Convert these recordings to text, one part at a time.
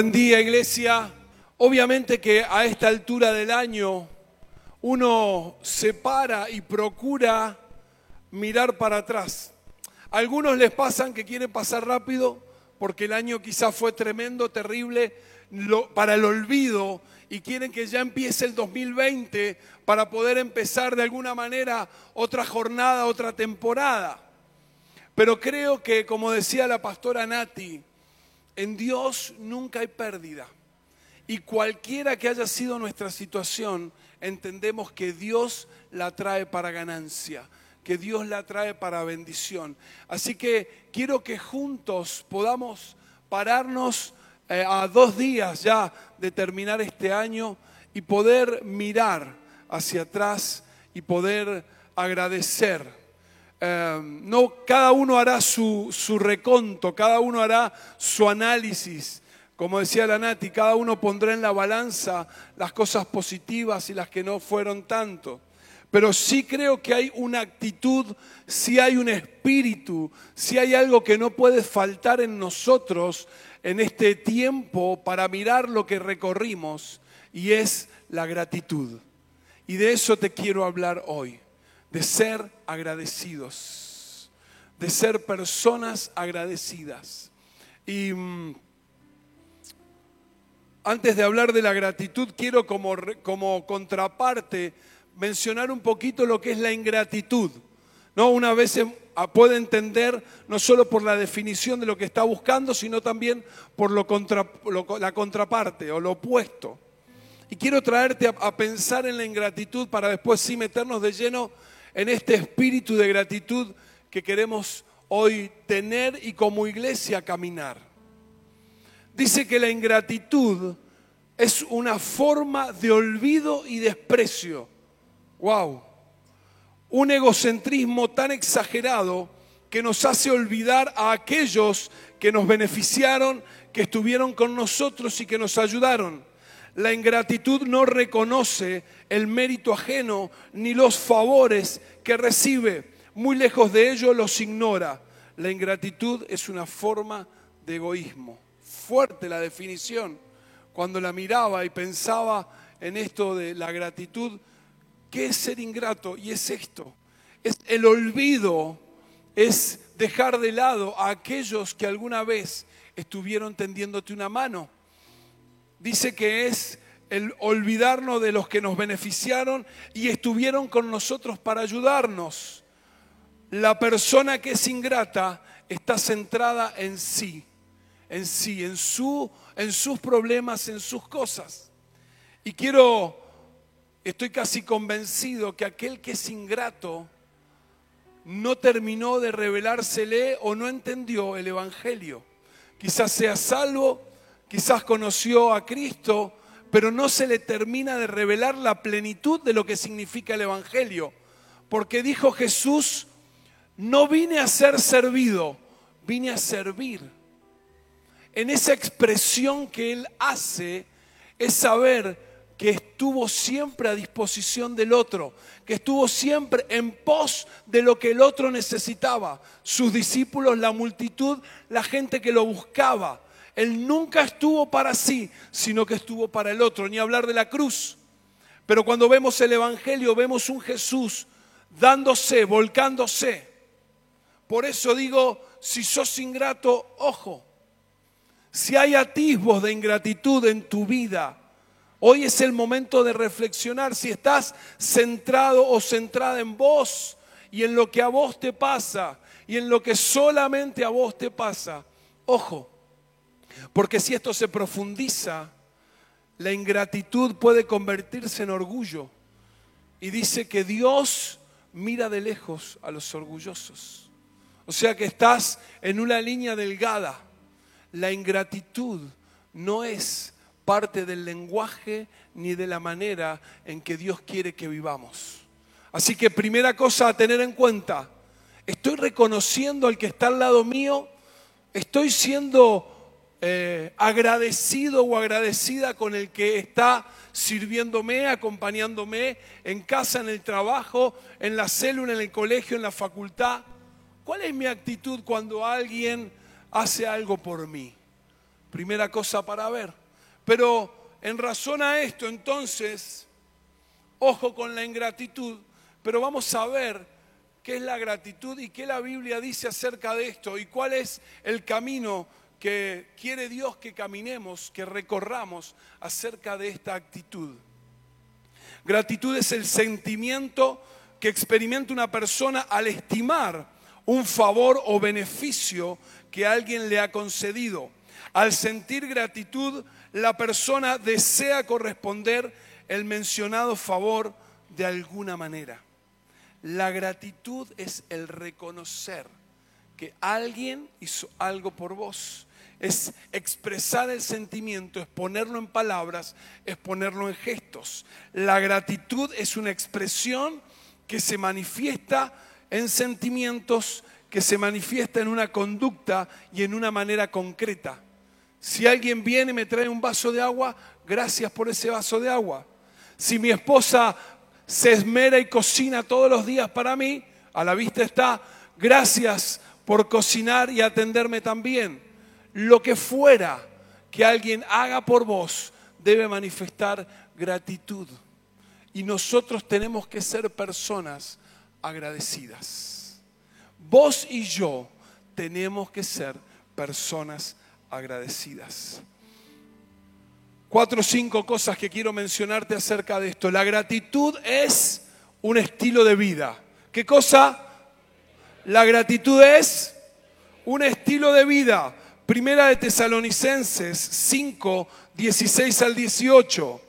Buen día, iglesia. Obviamente que a esta altura del año uno se para y procura mirar para atrás. Algunos les pasan que quieren pasar rápido porque el año quizás fue tremendo, terrible, para el olvido y quieren que ya empiece el 2020 para poder empezar de alguna manera otra jornada, otra temporada. Pero creo que, como decía la pastora Nati, en Dios nunca hay pérdida. Y cualquiera que haya sido nuestra situación, entendemos que Dios la trae para ganancia, que Dios la trae para bendición. Así que quiero que juntos podamos pararnos eh, a dos días ya de terminar este año y poder mirar hacia atrás y poder agradecer Em, no, cada uno hará su, su reconto, cada uno hará su análisis. Como decía la Nati, cada uno pondrá en la balanza las cosas positivas y las que no fueron tanto. Pero sí creo que hay una actitud, sí hay un espíritu, sí hay algo que no puede faltar en nosotros en este tiempo para mirar lo que recorrimos y es la gratitud. Y de eso te quiero hablar hoy de ser agradecidos, de ser personas agradecidas. Y mm, antes de hablar de la gratitud, quiero como, como contraparte mencionar un poquito lo que es la ingratitud. ¿no? Una vez ah, puede entender no solo por la definición de lo que está buscando, sino también por lo la contraparte o lo opuesto. Y quiero traerte a, pensar en la ingratitud para después sí meternos de lleno en este espíritu de gratitud que queremos hoy tener y como iglesia caminar. Dice que la ingratitud es una forma de olvido y desprecio. ¡Wow! Un egocentrismo tan exagerado que nos hace olvidar a aquellos que nos beneficiaron, que estuvieron con nosotros y que nos ayudaron. La ingratitud no reconoce el mérito ajeno ni los favores que recibe. Muy lejos de ello los ignora. La ingratitud es una forma de egoísmo. Fuerte la definición. Cuando la miraba y pensaba en esto de la gratitud, ¿qué es ser ingrato? Y es esto. Es el olvido, es dejar de lado a aquellos que alguna vez estuvieron tendiéndote una mano dice que es el olvidarnos de los que nos beneficiaron y estuvieron con nosotros para ayudarnos. La persona que es ingrata está centrada en sí, en sí, en, su, en sus problemas, en sus cosas. Y quiero, estoy casi convencido que aquel que es ingrato no terminó de revelársele o no entendió el Evangelio. Quizás sea salvo, quizás conoció a Cristo, pero no se le termina de revelar la plenitud de lo que significa el Evangelio. Porque dijo Jesús, no vine a ser servido, vine a servir. En esa expresión que Él hace es saber que estuvo siempre a disposición del otro, que estuvo siempre en pos de lo que el otro necesitaba, sus discípulos, la multitud, la gente que lo buscaba. Él nunca estuvo para sí, sino que estuvo para el otro, ni hablar de la cruz. Pero cuando vemos el Evangelio, vemos un Jesús dándose, volcándose. Por eso digo, si sos ingrato, ojo. Si hay atisbos de ingratitud en tu vida, hoy es el momento de reflexionar si estás centrado o centrada en vos y en lo que a vos te pasa y en lo que solamente a vos te pasa. Ojo, porque si esto se profundiza, la ingratitud puede convertirse en orgullo. Y dice que Dios mira de lejos a los orgullosos. O sea que estás en una línea delgada. La ingratitud no es parte del lenguaje ni de la manera en que Dios quiere que vivamos. Así que primera cosa a tener en cuenta, estoy reconociendo al que está al lado mío, estoy siendo eh, agradecido o agradecida con el que está sirviéndome, acompañándome en casa, en el trabajo, en la célula, en el colegio, en la facultad. ¿Cuál es mi actitud cuando alguien hace algo por mí? Primera cosa para ver. Pero en razón a esto, entonces, ojo con la ingratitud, pero vamos a ver qué es la gratitud y qué la Biblia dice acerca de esto y cuál es el camino que quiere Dios que caminemos, que recorramos acerca de esta actitud. Gratitud es el sentimiento que experimenta una persona al estimar un favor o beneficio que alguien le ha concedido. Al sentir gratitud, la persona desea corresponder el mencionado favor de alguna manera. La gratitud es el reconocer que alguien hizo algo por vos. Es expresar el sentimiento, es ponerlo en palabras, es ponerlo en gestos. La gratitud es una expresión que se manifiesta en sentimientos, que se manifiesta en una conducta y en una manera concreta. Si alguien viene y me trae un vaso de agua, gracias por ese vaso de agua. Si mi esposa se esmera y cocina todos los días para mí, a la vista está, gracias por cocinar y atenderme también. Lo que fuera que alguien haga por vos debe manifestar gratitud. Y nosotros tenemos que ser personas agradecidas. Vos y yo tenemos que ser personas agradecidas. Cuatro o cinco cosas que quiero mencionarte acerca de esto. La gratitud es un estilo de vida. ¿Qué cosa? La gratitud es un estilo de vida. Primera de Tesalonicenses 5, 16 al 18.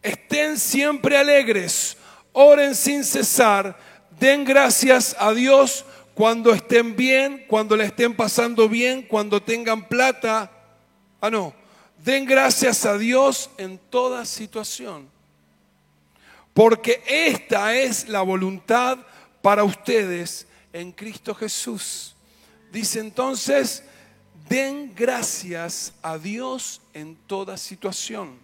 Estén siempre alegres, oren sin cesar, den gracias a Dios cuando estén bien, cuando le estén pasando bien, cuando tengan plata. Ah, no Den gracias a Dios en toda situación. Porque esta es la voluntad para ustedes en Cristo Jesús. Dice entonces, den gracias a Dios en toda situación.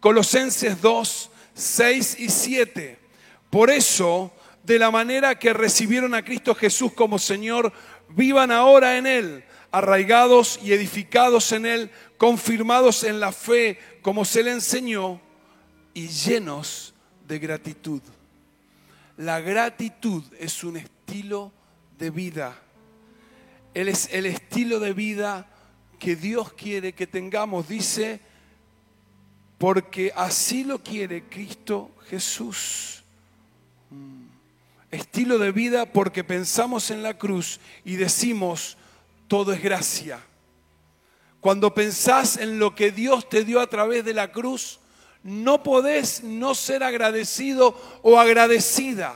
Colosenses 2, 6 y 7. Por eso, de la manera que recibieron a Cristo Jesús como Señor, vivan ahora en Él, arraigados y edificados en Él confirmados en la fe como se le enseñó y llenos de gratitud. La gratitud es un estilo de vida. Él es el estilo de vida que Dios quiere que tengamos. Dice, porque así lo quiere Cristo Jesús. Mm. Estilo de vida porque pensamos en la cruz y decimos, todo es gracia. Cuando pensás en lo que Dios te dio a través de la cruz, no podés no ser agradecido o agradecida.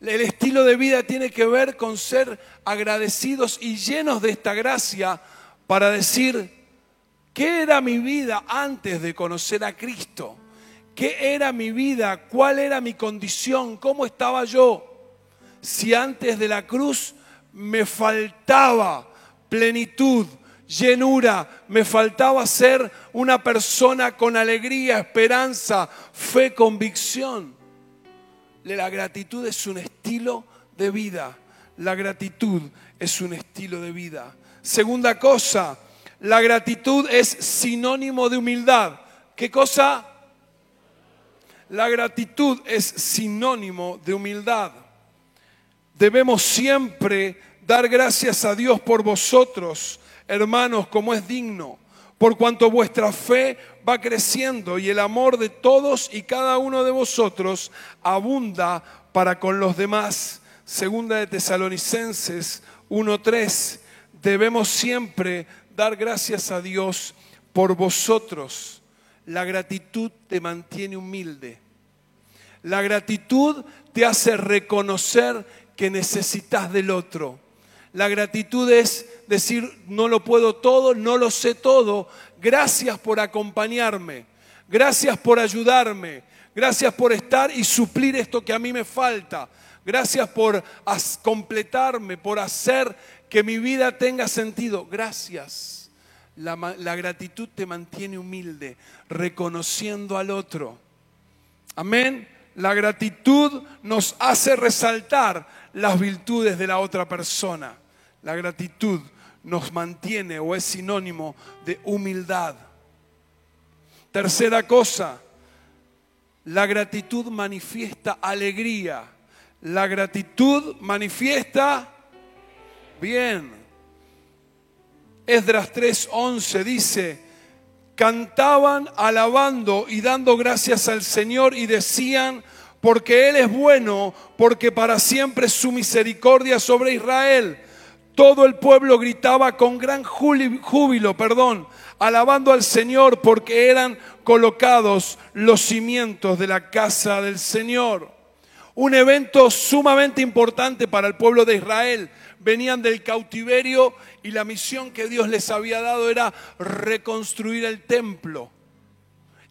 El estilo de vida tiene que ver con ser agradecidos y llenos de esta gracia para decir, ¿qué era mi vida antes de conocer a Cristo? ¿Qué era mi vida? ¿Cuál era mi condición? ¿Cómo estaba yo? Si antes de la cruz me faltaba plenitud, llenura, me faltaba ser una persona con alegría, esperanza, fe, convicción. La gratitud es un estilo de vida. La gratitud es un estilo de vida. Segunda cosa, la gratitud es sinónimo de humildad. ¿Qué cosa? La gratitud es sinónimo de humildad. Debemos siempre dar gracias a Dios por vosotros hermanos, como es digno, por cuanto vuestra fe va creciendo y el amor de todos y cada uno de vosotros abunda para con los demás. Segunda de Tesalonicenses 1.3, debemos siempre dar gracias a Dios por vosotros. La gratitud te mantiene humilde. La gratitud te hace reconocer que necesitas del otro. La gratitud es decir, no lo puedo todo, no lo sé todo. Gracias por acompañarme. Gracias por ayudarme. Gracias por estar y suplir esto que a mí me falta. Gracias por completarme, por hacer que mi vida tenga sentido. Gracias. La, la gratitud te mantiene humilde, reconociendo al otro. Amén. La gratitud nos hace resaltar las virtudes de la otra persona. La gratitud nos mantiene o es sinónimo de humildad. Tercera cosa, la gratitud manifiesta alegría. La gratitud manifiesta bien. Esdras 3:11 dice, cantaban alabando y dando gracias al Señor y decían, porque Él es bueno, porque para siempre su misericordia sobre Israel. Todo el pueblo gritaba con gran júbilo, perdón, alabando al Señor porque eran colocados los cimientos de la casa del Señor. Un evento sumamente importante para el pueblo de Israel. Venían del cautiverio y la misión que Dios les había dado era reconstruir el templo.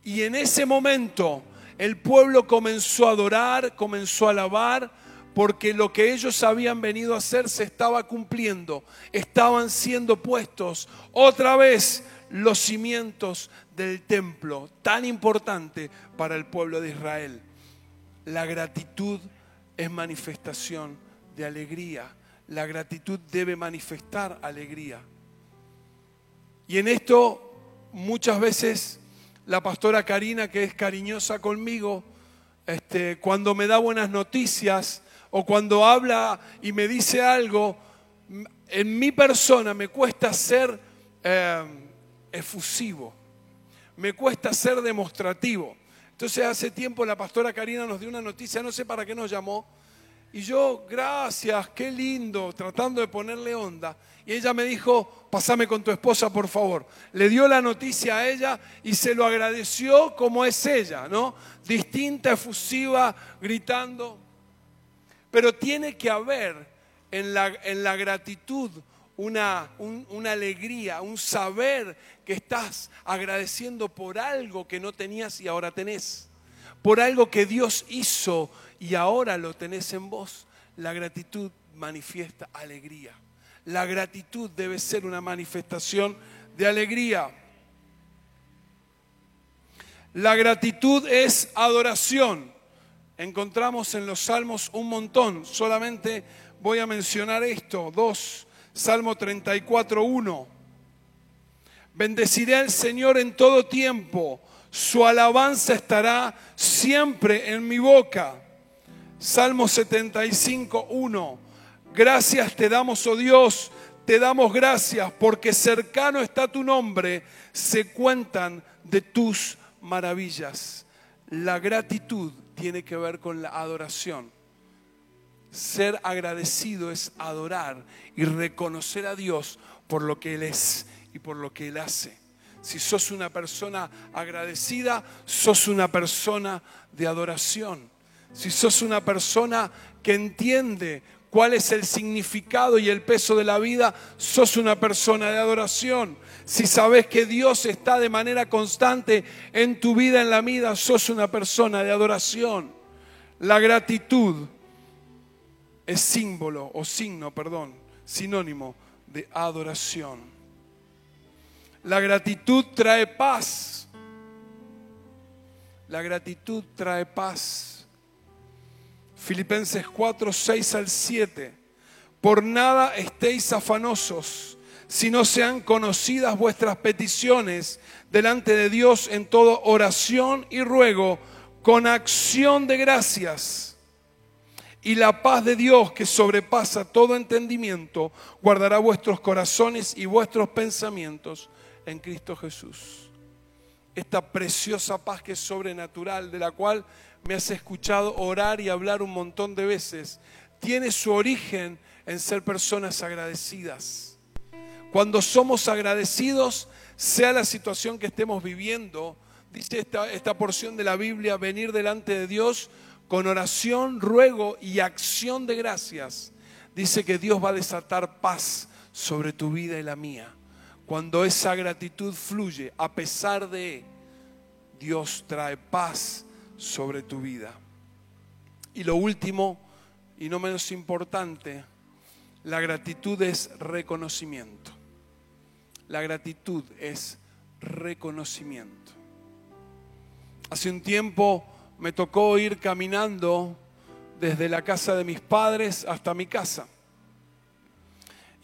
Y en ese momento el pueblo comenzó a adorar, comenzó a alabar, porque lo que ellos habían venido a hacer se estaba cumpliendo. Estaban siendo puestos otra vez los cimientos del templo, tan importante para el pueblo de Israel. La gratitud es manifestación de alegría. La gratitud debe manifestar alegría. Y en esto muchas veces la pastora Karina, que es cariñosa conmigo, este, cuando me da buenas noticias o cuando habla y me dice algo, en mi persona me cuesta ser eh, efusivo, me cuesta ser demostrativo. Entonces hace tiempo la pastora Karina nos dio una noticia, no sé para qué nos llamó, y yo, gracias, qué lindo, tratando de ponerle onda. Y ella me dijo, pasame con tu esposa, por favor. Le dio la noticia a ella y se lo agradeció como es ella, ¿no? Distinta, efusiva, gritando. Pero tiene que haber en la, en la gratitud una, una alegría, un saber que estás agradeciendo por algo que no tenías y ahora tenés. Por algo que Dios hizo y ahora lo tenés en vos. La gratitud manifiesta alegría. La gratitud debe ser una manifestación de alegría. La gratitud es adoración. Encontramos en los salmos un montón. Solamente voy a mencionar esto. Dos. Salmo 34, 1. Bendeciré al Señor en todo tiempo. Su alabanza estará siempre en mi boca. Salmo 75, 1. Gracias te damos, oh Dios, te damos gracias porque cercano está tu nombre, se cuentan de tus maravillas. La gratitud tiene que ver con la adoración. Ser agradecido es adorar y reconocer a Dios por lo que Él es y por lo que Él hace. Si sos una persona agradecida, sos una persona de adoración. Si sos una persona que entiende cuál es el significado y el peso de la vida, sos una persona de adoración. Si sabes que Dios está de manera constante en tu vida, en la vida, sos una persona de adoración. La gratitud es símbolo o signo, perdón, sinónimo de adoración. La gratitud trae paz. La gratitud trae paz. Filipenses 4, 6 al 7. Por nada estéis afanosos, si no sean conocidas vuestras peticiones delante de Dios en toda oración y ruego, con acción de gracias. Y la paz de Dios, que sobrepasa todo entendimiento, guardará vuestros corazones y vuestros pensamientos en Cristo Jesús. Esta preciosa paz que es sobrenatural, de la cual me has escuchado orar y hablar un montón de veces, tiene su origen en ser personas agradecidas. Cuando somos agradecidos, sea la situación que estemos viviendo, dice esta, esta porción de la Biblia, venir delante de Dios con oración, ruego y acción de gracias, dice que Dios va a desatar paz sobre tu vida y la mía. Cuando esa gratitud fluye, a pesar de, Dios trae paz sobre tu vida. Y lo último, y no menos importante, la gratitud es reconocimiento. La gratitud es reconocimiento. Hace un tiempo me tocó ir caminando desde la casa de mis padres hasta mi casa.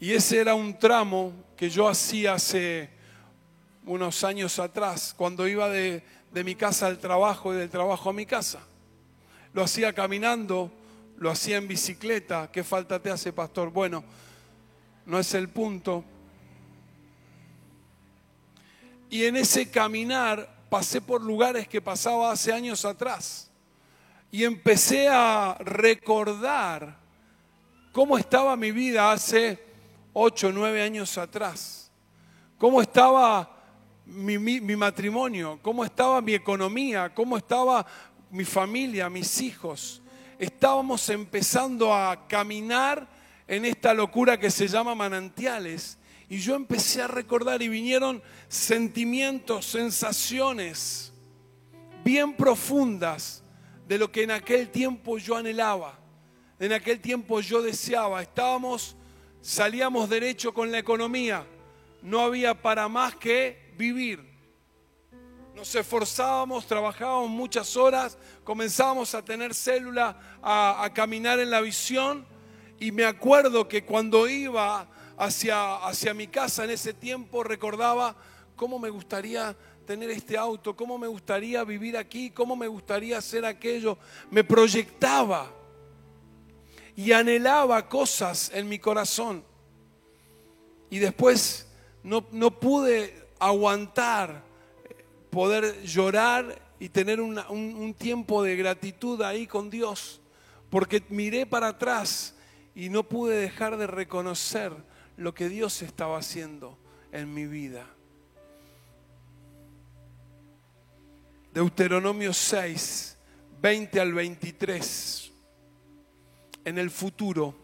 Y ese era un tramo que yo hacía hace unos años atrás, cuando iba de, de mi casa al trabajo y del trabajo a mi casa. Lo hacía caminando, lo hacía en bicicleta. ¿Qué falta te hace, pastor? Bueno, no es el punto. Y en ese caminar pasé por lugares que pasaba hace años atrás. Y empecé a recordar cómo estaba mi vida hace ocho, nueve años atrás. Cómo estaba mi, mi, matrimonio, cómo estaba mi economía, cómo estaba mi familia, mis hijos. Estábamos empezando a caminar en esta locura que se llama manantiales. Y yo empecé a recordar y vinieron sentimientos, sensaciones bien profundas de lo que en aquel tiempo yo anhelaba, en aquel tiempo yo deseaba. Estábamos, salíamos derecho con la economía, no había para más que vivir. Nos esforzábamos, trabajábamos muchas horas, comenzábamos a tener célula, a, a caminar en la visión y me acuerdo que cuando iba hacia, hacia mi casa en ese tiempo recordaba cómo me gustaría tener este auto, cómo me gustaría vivir aquí, cómo me gustaría hacer aquello. Me proyectaba y anhelaba cosas en mi corazón. Y después no, no pude aguantar poder llorar y tener un, un tiempo de gratitud ahí con Dios, porque miré para atrás y no pude dejar de reconocer lo que Dios estaba haciendo en mi vida. Deuteronomio 6, 20 al 23. En el futuro,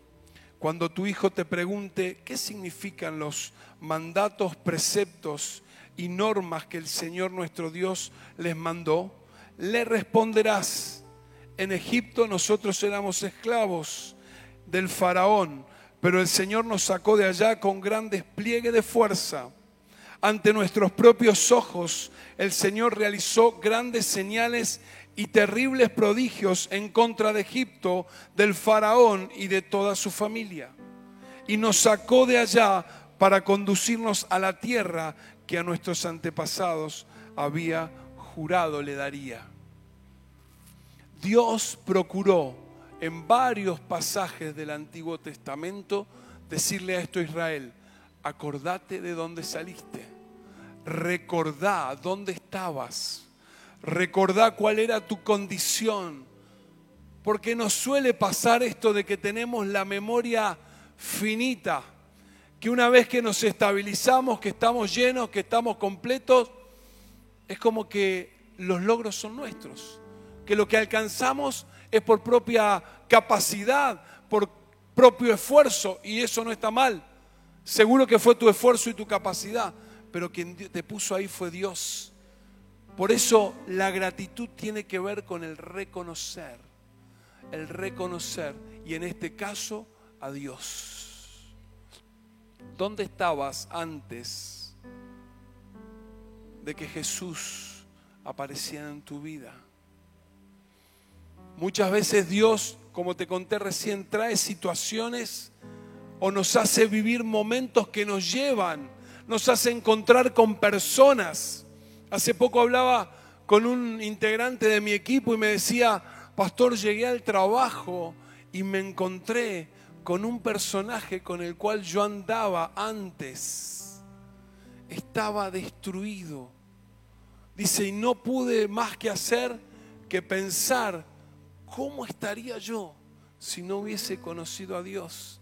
cuando tu hijo te pregunte qué significan los mandatos, preceptos y normas que el Señor nuestro Dios les mandó, le responderás, en Egipto nosotros éramos esclavos del faraón, pero el Señor nos sacó de allá con gran despliegue de fuerza. Ante nuestros propios ojos, el Señor realizó grandes señales y terribles prodigios en contra de Egipto, del faraón y de toda su familia. Y nos sacó de allá para conducirnos a la tierra que a nuestros antepasados había jurado le daría. Dios procuró en varios pasajes del Antiguo Testamento decirle a esto a Israel, acordate de dónde saliste, recordá dónde estabas, recordá cuál era tu condición, porque nos suele pasar esto de que tenemos la memoria finita, que una vez que nos estabilizamos, que estamos llenos, que estamos completos, es como que los logros son nuestros, que lo que alcanzamos es por propia capacidad, por propio esfuerzo, y eso no está mal. Seguro que fue tu esfuerzo y tu capacidad, pero quien te puso ahí fue Dios. Por eso la gratitud tiene que ver con el reconocer, el reconocer, y en este caso a Dios. ¿Dónde estabas antes de que Jesús apareciera en tu vida? Muchas veces Dios, como te conté recién, trae situaciones o nos hace vivir momentos que nos llevan, nos hace encontrar con personas. Hace poco hablaba con un integrante de mi equipo y me decía, pastor, llegué al trabajo y me encontré con un personaje con el cual yo andaba antes. Estaba destruido. Dice, y no pude más que hacer que pensar ¿cómo estaría yo si no hubiese conocido a Dios?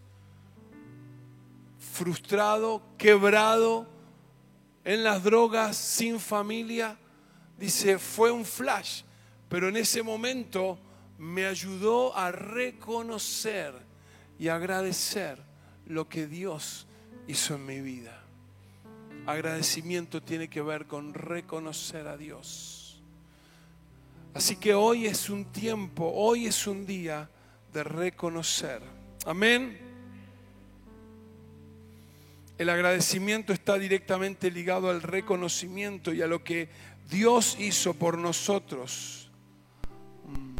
Frustrado, quebrado, en las drogas, sin familia. Dice, fue un flash, pero en ese momento me ayudó a reconocer y agradecer lo que Dios hizo en mi vida. Agradecimiento tiene que ver con reconocer a Dios. Así que hoy es un tiempo, hoy es un día de reconocer. Amén. El agradecimiento está directamente ligado al reconocimiento y a lo que Dios hizo por nosotros. Mm.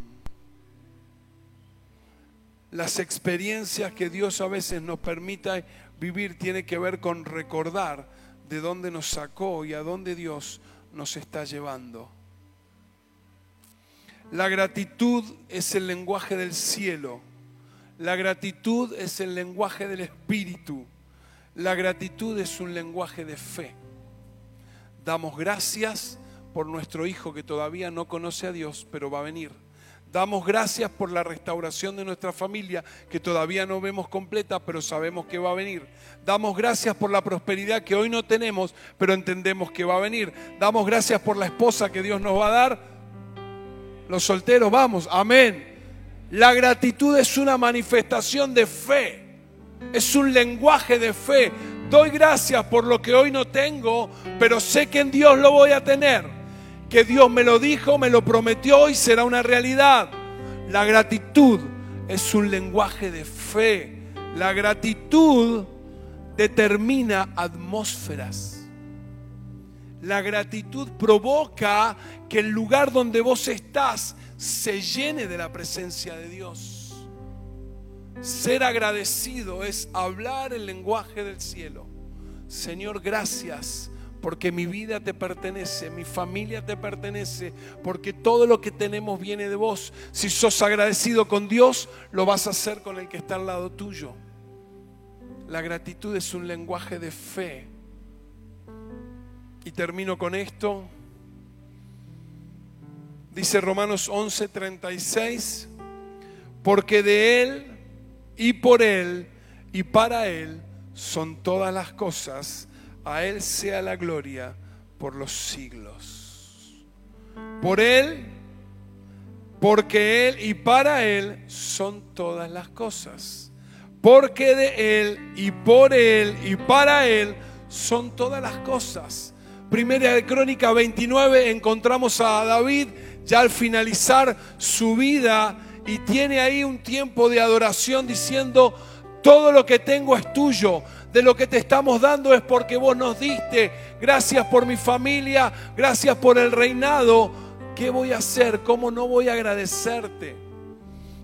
Las experiencias que Dios a veces nos permita vivir tiene que ver con recordar de dónde nos sacó y a dónde Dios nos está llevando. La gratitud es el lenguaje del cielo. La gratitud es el lenguaje del espíritu. La gratitud es un lenguaje de fe. Damos gracias por nuestro hijo que todavía no conoce a Dios, pero va a venir Damos gracias por la restauración de nuestra familia, que todavía no vemos completa, pero sabemos que va a venir. Damos gracias por la prosperidad que hoy no tenemos, pero entendemos que va a venir. Damos gracias por la esposa que Dios nos va a dar. Los solteros, vamos, amén. La gratitud es una manifestación de fe, es un lenguaje de fe. Doy gracias por lo que hoy no tengo, pero sé que en Dios lo voy a tener que Dios me lo dijo, me lo prometió y será una realidad. La gratitud es un lenguaje de fe. La gratitud determina atmósferas. La gratitud provoca que el lugar donde vos estás se llene de la presencia de Dios. Ser agradecido es hablar el lenguaje del cielo. Señor, gracias porque mi vida te pertenece, mi familia te pertenece, porque todo lo que tenemos viene de vos. Si sos agradecido con Dios, lo vas a hacer con el que está al lado tuyo. La gratitud es un lenguaje de fe. Y termino con esto. Dice Romanos 11:36, porque de Él y por Él y para Él son todas las cosas a Él sea la gloria por los siglos. Por Él, porque Él y para Él son todas las cosas. Porque de Él y por Él y para Él son todas las cosas. Primera de Crónica 29 encontramos a David ya al finalizar su vida y tiene ahí un tiempo de adoración diciendo, todo lo que tengo es tuyo de lo que te estamos dando es porque vos nos diste. Gracias por mi familia, gracias por el reinado. ¿Qué voy a hacer? ¿Cómo no voy a agradecerte?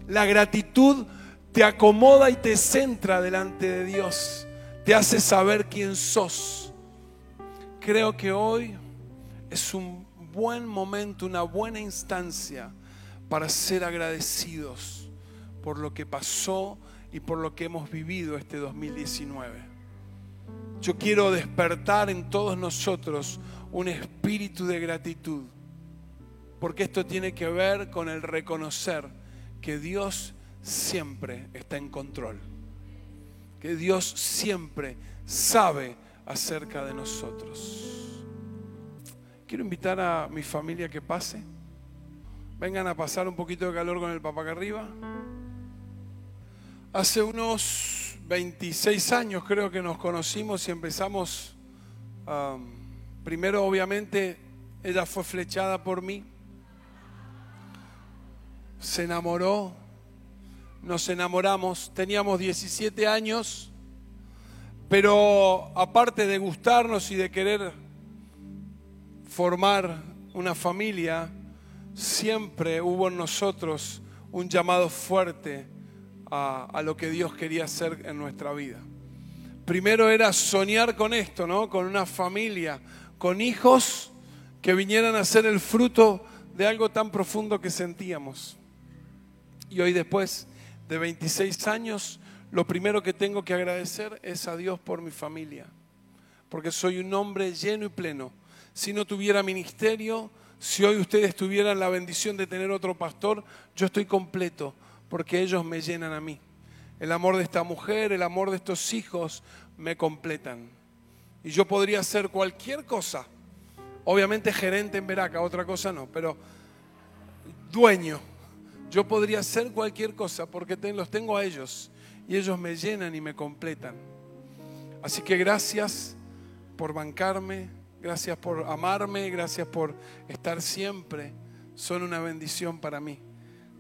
La gratitud te acomoda y te centra delante de Dios. Te hace saber quién sos. Creo que hoy es un buen momento, una buena instancia para ser agradecidos por lo que pasó y por lo que hemos vivido este 2019. Yo quiero despertar en todos nosotros un espíritu de gratitud, porque esto tiene que ver con el reconocer que Dios siempre está en control, que Dios siempre sabe acerca de nosotros. Quiero invitar a mi familia que pase. Vengan a pasar un poquito de calor con el papá acá arriba. Hace unos 26 años creo que nos conocimos y empezamos, primero obviamente ella fue flechada por mí, se enamoró, nos enamoramos, teníamos 17 años, pero aparte de gustarnos y de querer formar una familia, siempre hubo en nosotros un llamado fuerte a, lo que Dios quería hacer en nuestra vida. Primero era soñar con esto, ¿no? Con una familia, con hijos que vinieran a ser el fruto de algo tan profundo que sentíamos. Y hoy después de 26 años, lo primero que tengo que agradecer es a Dios por mi familia, porque soy un hombre lleno y pleno. Si no tuviera ministerio, si hoy ustedes tuvieran la bendición de tener otro pastor, yo estoy completo, porque ellos me llenan a mí. El amor de esta mujer, el amor de estos hijos me completan. Y yo podría hacer cualquier cosa. Obviamente gerente en Veraca, otra cosa no, pero dueño. Yo podría hacer cualquier cosa porque los tengo a ellos y ellos me llenan y me completan. Así que gracias por bancarme, gracias por amarme, gracias por estar siempre. Son una bendición para mí.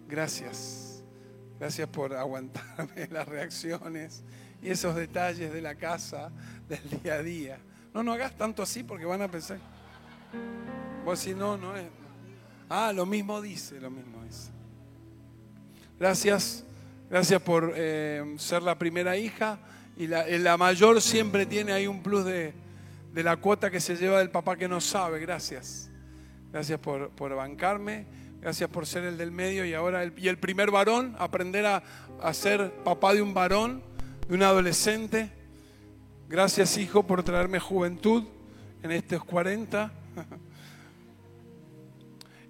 Gracias. Gracias por aguantarme las reacciones y esos detalles de la casa, del día a día. No, no hagas tanto así porque van a pensar. Vos si no, no es. Ah, lo mismo dice, lo mismo dice. Gracias, gracias por eh, ser la primera hija Y la, la mayor siempre tiene ahí un plus de, de, la cuota que se lleva del papá que no sabe. Gracias. Gracias por, por bancarme. Gracias por ser el del medio y ahora el, y el primer varón, aprender a, a ser papá de un varón, de un adolescente. Gracias, hijo, por traerme juventud en estos 40.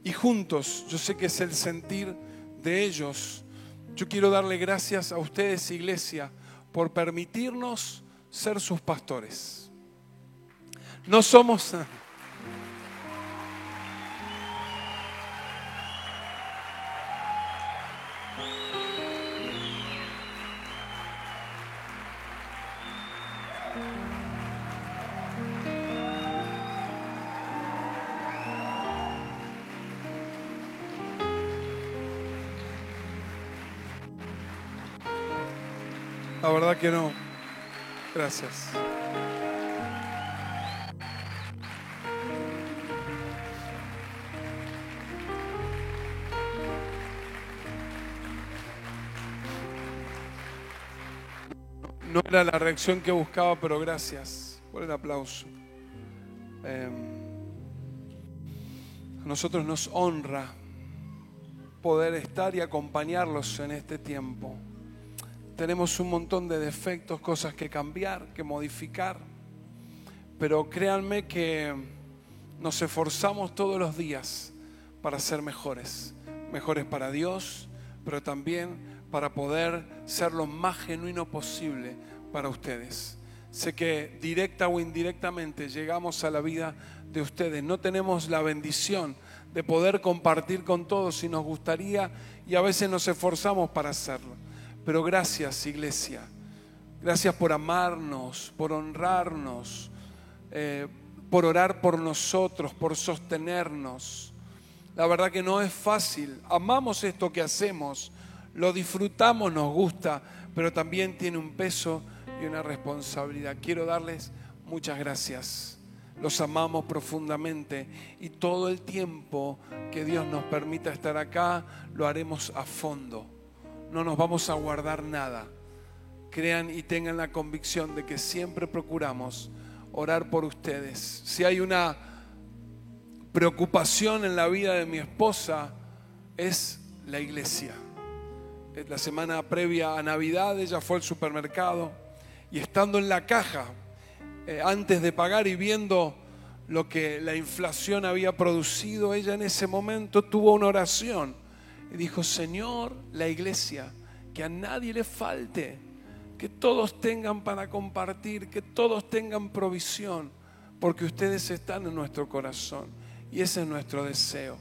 Y juntos, yo sé que es el sentir de ellos. Yo quiero darle gracias a ustedes, iglesia, por permitirnos ser sus pastores. No somos... La verdad que no. Gracias. Era la reacción que buscaba, pero gracias por el aplauso. Eh, a nosotros nos honra poder estar y acompañarlos en este tiempo. Tenemos un montón de defectos, cosas que cambiar, que modificar, pero créanme que nos esforzamos todos los días para ser mejores, mejores para Dios, pero también para poder ser lo más genuino posible para ustedes. Sé que directa o indirectamente llegamos a la vida de ustedes. No tenemos la bendición de poder compartir con todos y nos gustaría y a veces nos esforzamos para hacerlo. Pero gracias, iglesia. Gracias por amarnos, por honrarnos, eh, por orar por nosotros, por sostenernos. La verdad que no es fácil. Amamos esto que hacemos, lo disfrutamos, nos gusta, pero también tiene un peso y una responsabilidad. Quiero darles muchas gracias. Los amamos profundamente y todo el tiempo que Dios nos permita estar acá lo haremos a fondo no nos vamos a guardar nada. Crean y tengan la convicción de que siempre procuramos orar por ustedes. Si hay una preocupación en la vida de mi esposa, es la iglesia. La semana previa a Navidad ella fue al supermercado y estando en la caja, eh, antes de pagar y viendo lo que la inflación había producido, ella en ese momento tuvo una oración y dijo, Señor, la iglesia, que a nadie le falte, que todos tengan para compartir, que todos tengan provisión, porque ustedes están en nuestro corazón y ese es nuestro deseo.